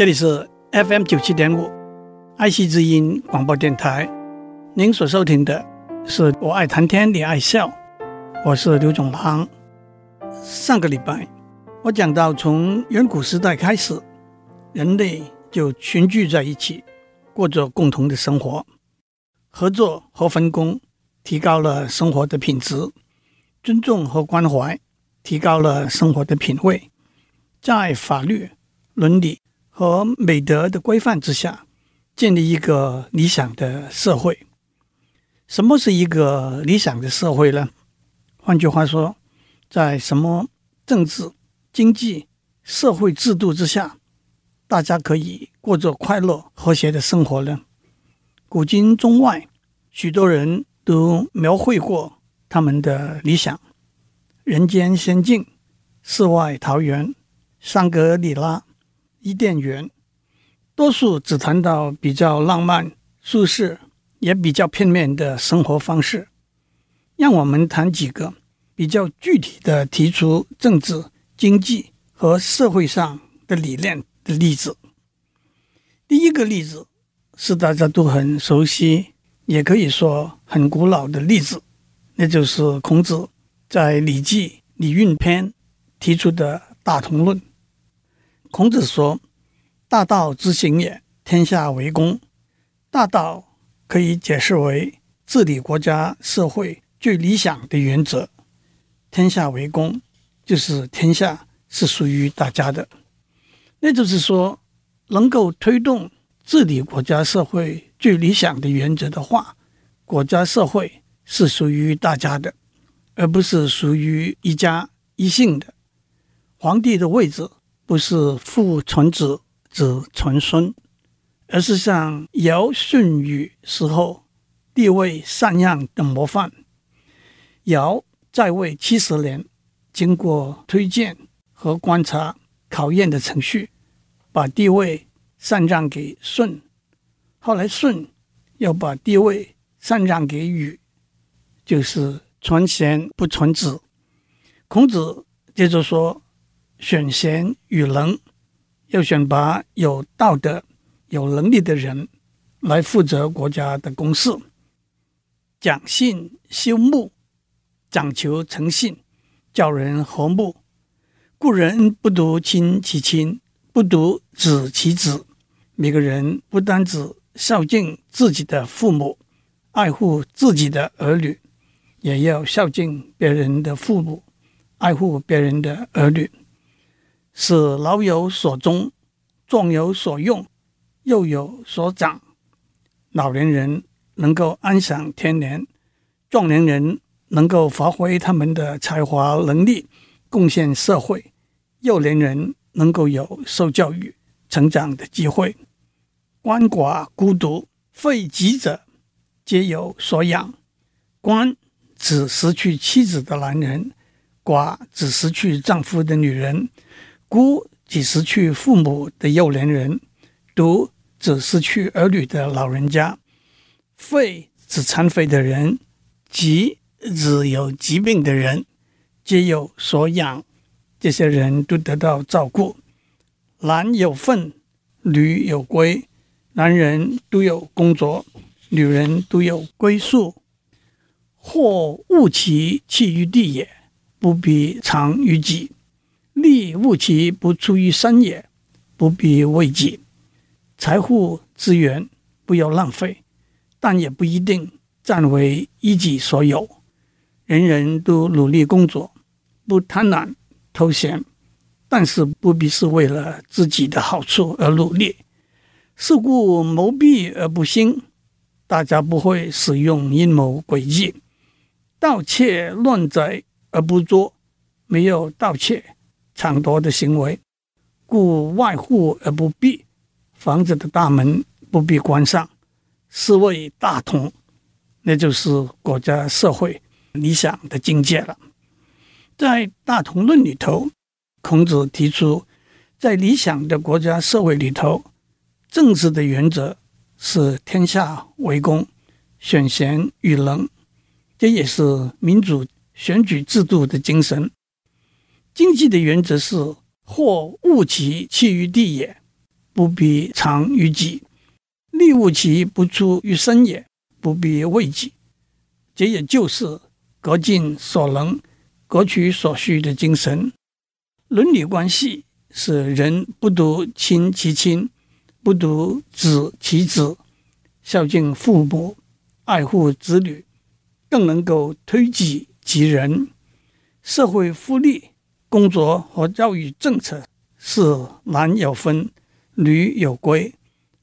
这里是 FM 九七点五爱惜之音广播电台，您所收听的是我爱谈天，你爱笑，我是刘总航。上个礼拜我讲到，从远古时代开始，人类就群聚在一起，过着共同的生活，合作和分工提高了生活的品质，尊重和关怀提高了生活的品味，在法律、伦理。和美德的规范之下，建立一个理想的社会。什么是一个理想的社会呢？换句话说，在什么政治、经济、社会制度之下，大家可以过着快乐和谐的生活呢？古今中外，许多人都描绘过他们的理想：人间仙境、世外桃源、香格里拉。伊甸园，多数只谈到比较浪漫、舒适，也比较片面的生活方式。让我们谈几个比较具体的，提出政治、经济和社会上的理念的例子。第一个例子是大家都很熟悉，也可以说很古老的例子，那就是孔子在《礼记·礼运篇》提出的大同论。孔子说：“大道之行也，天下为公。大道可以解释为治理国家社会最理想的原则。天下为公，就是天下是属于大家的。那就是说，能够推动治理国家社会最理想的原则的话，国家社会是属于大家的，而不是属于一家一姓的。皇帝的位置。”不是父传子，子传孙，而是像尧舜禹时候地位禅让的模范。尧在位七十年，经过推荐和观察考验的程序，把地位禅让给舜。后来舜又把地位禅让给禹，就是传贤不传子。孔子接着说。选贤与能，要选拔有道德、有能力的人来负责国家的公事。讲信修睦，讲求诚信，教人和睦。故人不独亲其亲，不独子其子。每个人不单只孝敬自己的父母，爱护自己的儿女，也要孝敬别人的父母，爱护别人的儿女。使老有所终，壮有所用，幼有所长。老年人能够安享天年，壮年人能够发挥他们的才华能力，贡献社会。幼年人能够有受教育、成长的机会。鳏寡孤独废疾者，皆有所养。鳏指失去妻子的男人，寡指失去丈夫的女人。孤指失去父母的幼年人，独指失去儿女的老人家，废指残废的人，疾指有疾病的人，皆有所养，这些人都得到照顾。男有分，女有归，男人都有工作，女人都有归宿。或物其弃于地也，不必藏于己。利物其不出于山也，不必为己。财富资源不要浪费，但也不一定占为一己所有。人人都努力工作，不贪婪偷闲，但是不必是为了自己的好处而努力。是故谋弊而不兴，大家不会使用阴谋诡计。盗窃乱贼而不作，没有盗窃。抢夺的行为，故外户而不闭，房子的大门不必关上，是谓大同，那就是国家社会理想的境界了。在大同论里头，孔子提出，在理想的国家社会里头，政治的原则是天下为公，选贤与能，这也是民主选举制度的精神。经济的原则是：或恶其弃于地也，不必藏于己；利物其不出于身也，不必为己。这也就是各尽所能、各取所需的精神。伦理关系是人不独亲其亲，不独子其子，孝敬父母，爱护子女，更能够推己及人。社会福利、工作和教育政策是男有分，女有归，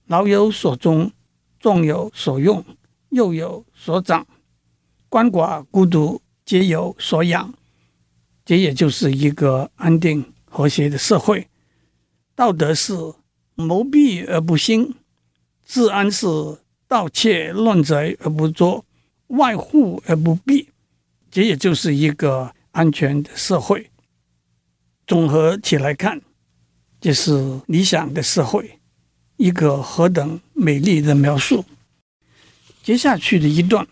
老有所终，壮有所用，幼有所长。鳏寡孤独皆有所养，这也就是一个安定和谐的社会。道德是谋闭而不兴，治安是盗窃乱贼而不作，外户而不闭，这也就是一个安全的社会。综合起来看，这是理想的社会，一个何等美丽的描述。接下去的一段。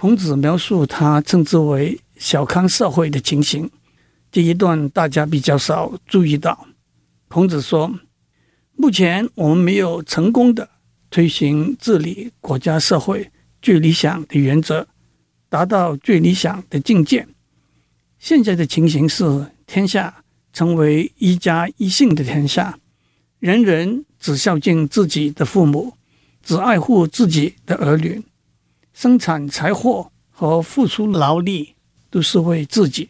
孔子描述他称之为小康社会的情形，这一段大家比较少注意到。孔子说：“目前我们没有成功的推行治理国家社会最理想的原则，达到最理想的境界。现在的情形是，天下成为一家一姓的天下，人人只孝敬自己的父母，只爱护自己的儿女。”生产财货和付出劳力都是为自己，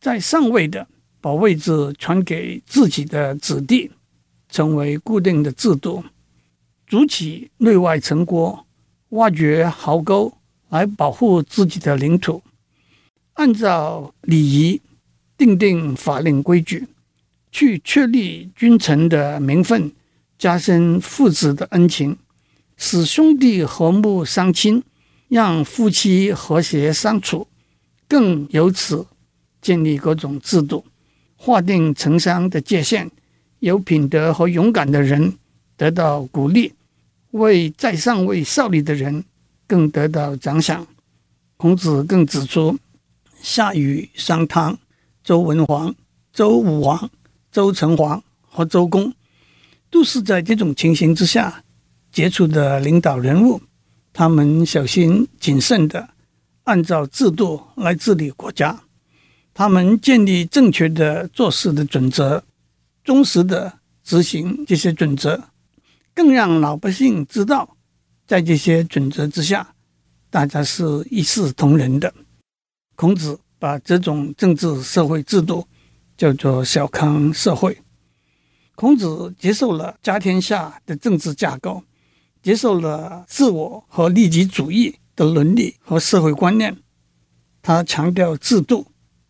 在上位的把位置传给自己的子弟，成为固定的制度，筑起内外城郭，挖掘壕沟来保护自己的领土，按照礼仪订定法令规矩，去确立君臣的名分，加深父子的恩情，使兄弟和睦相亲。让夫妻和谐相处，更由此建立各种制度，划定城乡的界限。有品德和勇敢的人得到鼓励，为在上位效力的人更得到奖赏。孔子更指出，夏禹、商汤、周文王、周武王、周成王和周公，都是在这种情形之下杰出的领导人物。他们小心谨慎地按照制度来治理国家，他们建立正确的做事的准则，忠实地执行这些准则，更让老百姓知道，在这些准则之下，大家是一视同仁的。孔子把这种政治社会制度叫做小康社会。孔子接受了家天下的政治架构。接受了自我和利己主义的伦理和社会观念，他强调制度，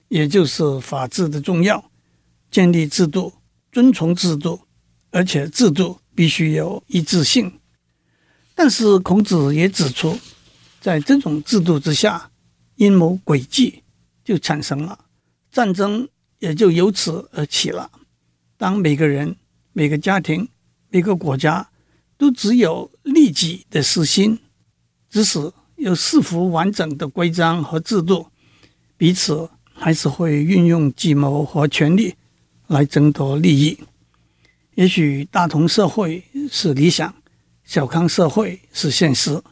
也就是法治的重要，建立制度，遵从制度，而且制度必须有一致性。但是孔子也指出，在这种制度之下，阴谋诡计就产生了，战争也就由此而起了。当每个人、每个家庭、每个国家，都只有利己的私心，即使有四幅完整的规章和制度，彼此还是会运用计谋和权力来争夺利益。也许大同社会是理想，小康社会是现实。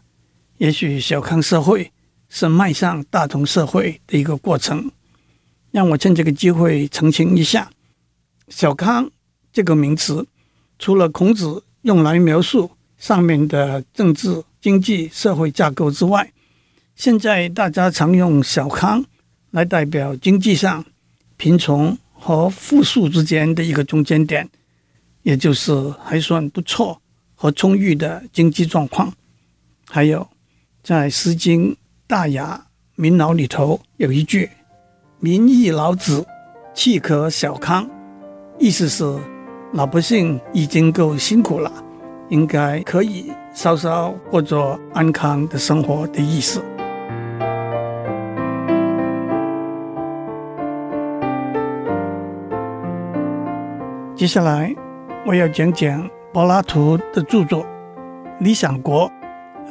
也许小康社会是迈向大同社会的一个过程。让我趁这个机会澄清一下：“小康”这个名词，除了孔子。用来描述上面的政治、经济、社会架构之外，现在大家常用“小康”来代表经济上贫穷和富庶之间的一个中间点，也就是还算不错和充裕的经济状况。还有，在《诗经·大雅·民劳》里头有一句：“民亦劳之，契可小康。”意思是。老百姓已经够辛苦了，应该可以稍稍过着安康的生活的意思。接下来我要讲讲柏拉图的著作《理想国》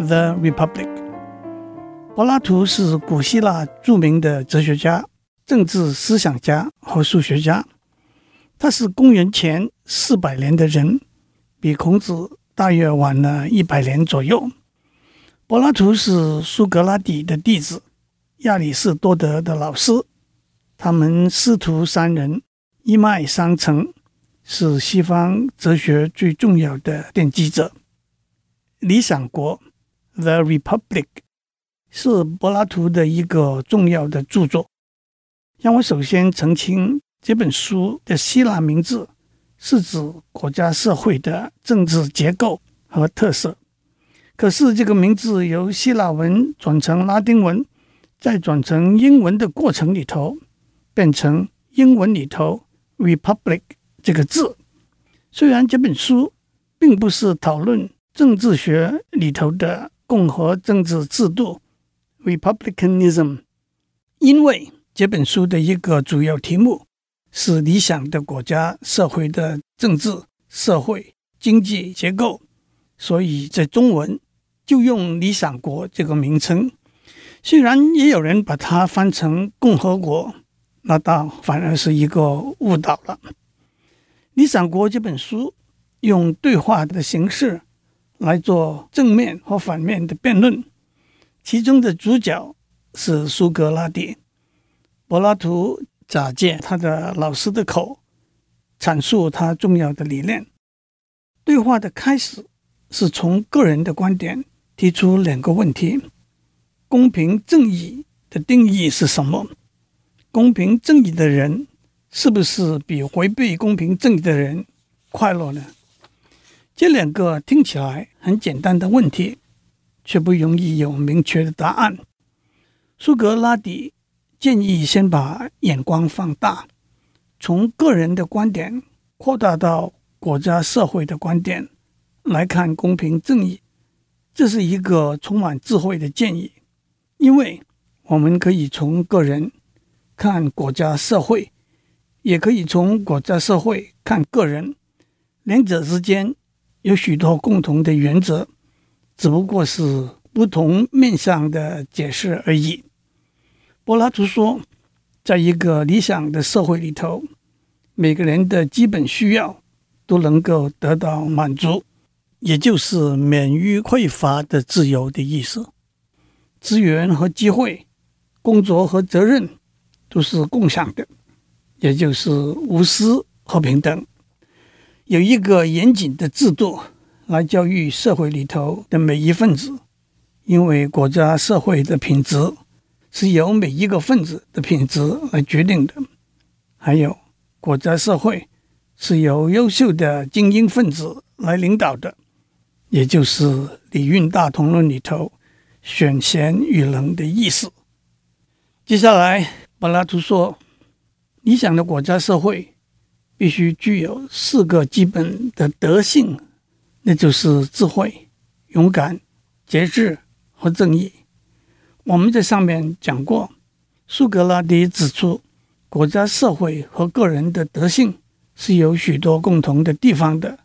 （The Republic）。柏拉图是古希腊著名的哲学家、政治思想家和数学家。他是公元前四百年的人，比孔子大约晚了一百年左右。柏拉图是苏格拉底的弟子，亚里士多德的老师。他们师徒三人一脉相承，是西方哲学最重要的奠基者。《理想国》（The Republic） 是柏拉图的一个重要的著作。让我首先澄清，这本书的希腊名字是指国家社会的政治结构和特色。可是，这个名字由希腊文转成拉丁文，再转成英文的过程里头，变成英文里头 “republic” 这个字。虽然这本书并不是讨论政治学里头的共和政治制度 （republicanism），因为这本书的一个主要题目是理想的国家社会的政治、社会、经济结构，所以在中文。就用“理想国”这个名称，虽然也有人把它翻成“共和国”，那倒反而是一个误导了。《理想国》这本书用对话的形式来做正面和反面的辩论，其中的主角是苏格拉底，柏拉图假借他的老师的口阐述他重要的理念。对话的开始是从个人的观点。提出两个问题：公平正义的定义是什么？公平正义的人是不是比回避公平正义的人快乐呢？这两个听起来很简单的问题，却不容易有明确的答案。苏格拉底建议先把眼光放大，从个人的观点扩大到国家社会的观点来看公平正义。这是一个充满智慧的建议，因为我们可以从个人看国家社会，也可以从国家社会看个人，两者之间有许多共同的原则，只不过是不同面向的解释而已。柏拉图说，在一个理想的社会里头，每个人的基本需要都能够得到满足。也就是免于匮乏的自由的意思，资源和机会、工作和责任都是共享的，也就是无私和平等。有一个严谨的制度来教育社会里头的每一份子，因为国家社会的品质是由每一个分子的品质来决定的。还有，国家社会是由优秀的精英分子来领导的。也就是《礼运大同论》里头“选贤与能”的意思。接下来，柏拉图说，理想的国家社会必须具有四个基本的德性，那就是智慧、勇敢、节制和正义。我们在上面讲过，苏格拉底指出，国家社会和个人的德性是有许多共同的地方的，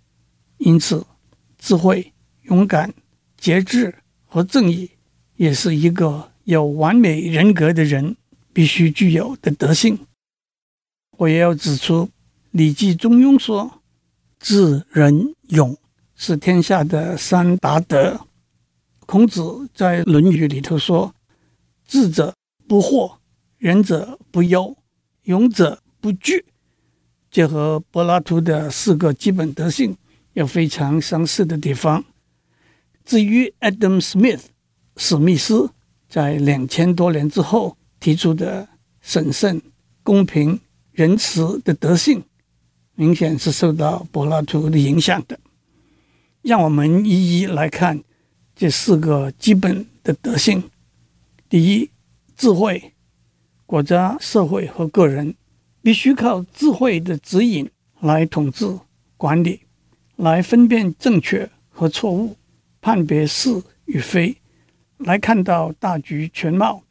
因此，智慧。勇敢、节制和正义，也是一个有完美人格的人必须具有的德性。我也要指出，《礼记·中庸》说：“智、仁、勇是天下的三达德。”孔子在《论语》里头说：“智者不惑，仁者不忧，勇者不惧。”这和柏拉图的四个基本德性有非常相似的地方。至于 Adam Smith 史密斯在两千多年之后提出的审慎、公平、仁慈的德性，明显是受到柏拉图的影响的。让我们一一来看这四个基本的德性。第一，智慧，国家、社会和个人必须靠智慧的指引来统治、管理，来分辨正确和错误。判别是与非，来看到大局全貌，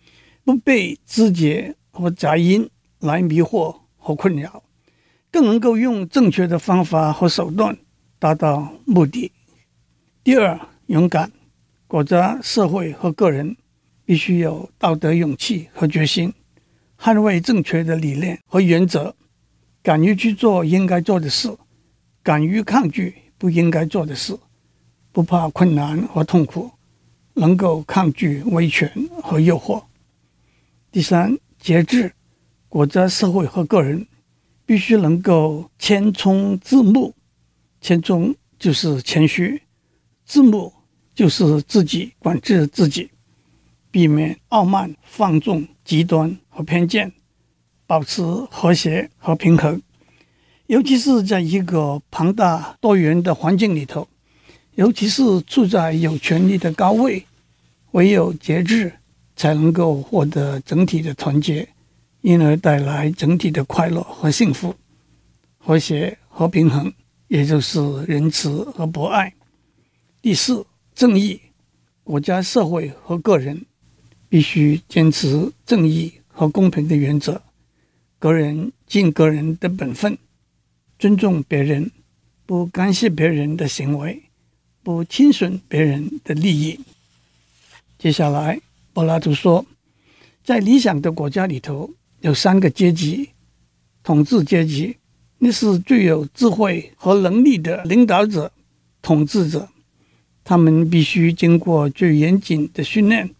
不被枝节和杂音来迷惑和困扰，更能够用正确的方法和手段达到目的。第二，勇敢，国家、社会和个人必须有道德勇气和决心，捍卫正确的理念和原则，敢于去做应该做的事，敢于抗拒不应该做的事，不怕困难和痛苦，能够抗拒威权和诱惑。第三，节制，国家、社会和个人必须能够谦聪自牧。谦聪就是谦虚，自牧就是自己管制自己，避免傲慢、放纵、极端和偏见，保持和谐和平衡。尤其是在一个庞大多元的环境里头，尤其是处在有权力的高位，唯有节制。才能够获得整体的团结，因而带来整体的快乐和幸福、和谐和平衡，也就是仁慈和博爱。第四，正义，国家、社会和个人必须坚持正义和公平的原则，个人尽个人的本分，尊重别人，不干涉别人的行为，不侵损别人的利益。接下来。柏拉图说，在理想的国家里头，有三个阶级：统治阶级，那是最有智慧和能力的领导者、统治者，他们必须经过最严谨的训练。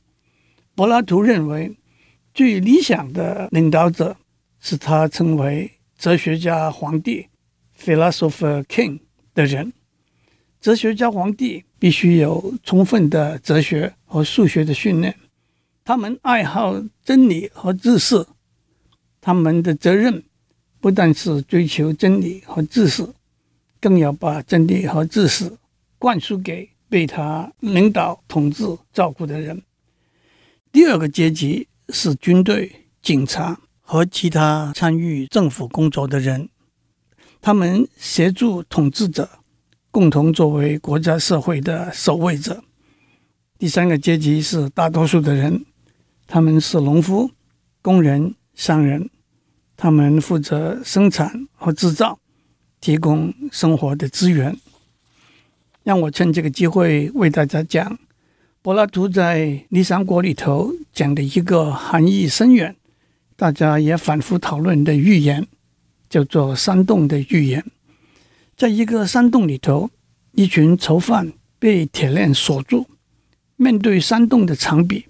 柏拉图认为，最理想的领导者是他称为哲学家皇帝 （philosopher king） 的人。哲学家皇帝必须有充分的哲学和数学的训练。他们爱好真理和知识，他们的责任不但是追求真理和知识，更要把真理和知识灌输给被他领导、统治、照顾的人。第二个阶级是军队、警察和其他参与政府工作的人，他们协助统治者，共同作为国家社会的守卫者。第三个阶级是大多数的人。他们是农夫、工人、商人，他们负责生产和制造，提供生活的资源。让我趁这个机会为大家讲柏拉图在《理想国》里头讲的一个含义深远、大家也反复讨论的寓言，叫做“山洞”的寓言。在一个山洞里头，一群囚犯被铁链锁住，面对山洞的长壁。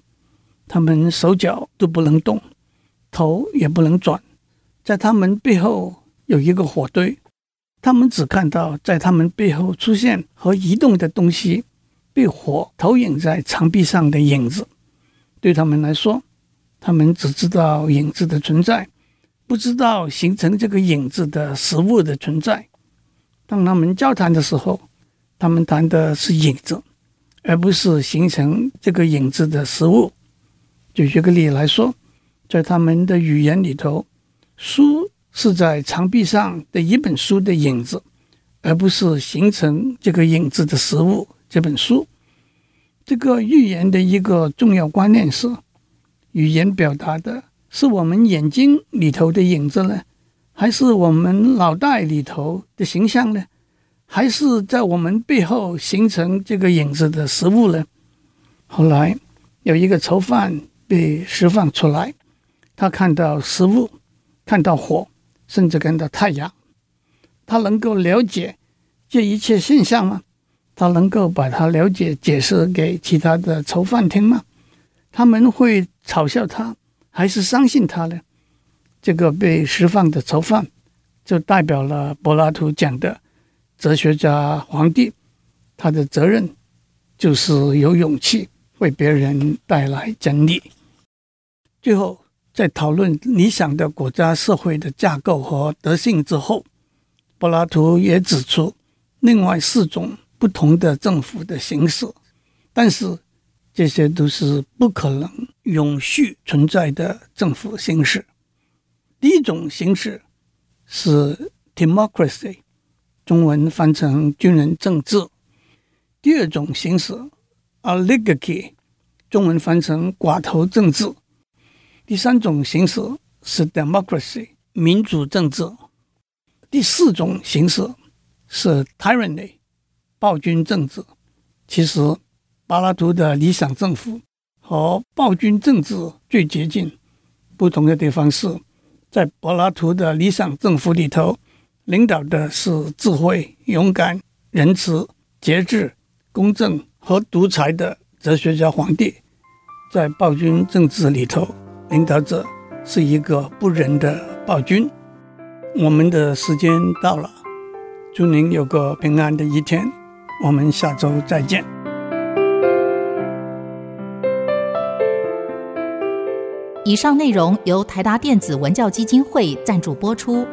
他们手脚都不能动，头也不能转，在他们背后有一个火堆，他们只看到在他们背后出现和移动的东西，被火投影在墙壁上的影子。对他们来说，他们只知道影子的存在，不知道形成这个影子的实物的存在。当他们交谈的时候，他们谈的是影子，而不是形成这个影子的实物。就举个例来说，在他们的语言里头，书是在墙壁上的一本书的影子，而不是形成这个影子的实物。这本书，这个寓言的一个重要观念是：语言表达的是我们眼睛里头的影子呢，还是我们脑袋里头的形象呢？还是在我们背后形成这个影子的实物呢？后来有一个囚犯。被释放出来，他看到食物，看到火，甚至看到太阳。他能够了解这一切现象吗？他能够把它了解、解释给其他的囚犯听吗？他们会嘲笑他，还是相信他呢？这个被释放的囚犯，就代表了柏拉图讲的哲学家皇帝，他的责任就是有勇气为别人带来真理。最后，在讨论理想的国家社会的架构和德性之后，柏拉图也指出另外四种不同的政府的形式，但是这些都是不可能永续存在的政府形式。第一种形式是 democracy，中文翻成军人政治；第二种形式 oligarchy，中文翻成寡头政治。第三种形式是 democracy 民主政治，第四种形式是 tyranny 暴君政治。其实，柏拉图的理想政府和暴君政治最接近，不同的地方是在柏拉图的理想政府里头，领导的是智慧、勇敢、仁慈、节制、公正和独裁的哲学家皇帝，在暴君政治里头，领导者是一个不仁的暴君。我们的时间到了，祝您有个平安的一天，我们下周再见。以上内容由台达电子文教基金会赞助播出。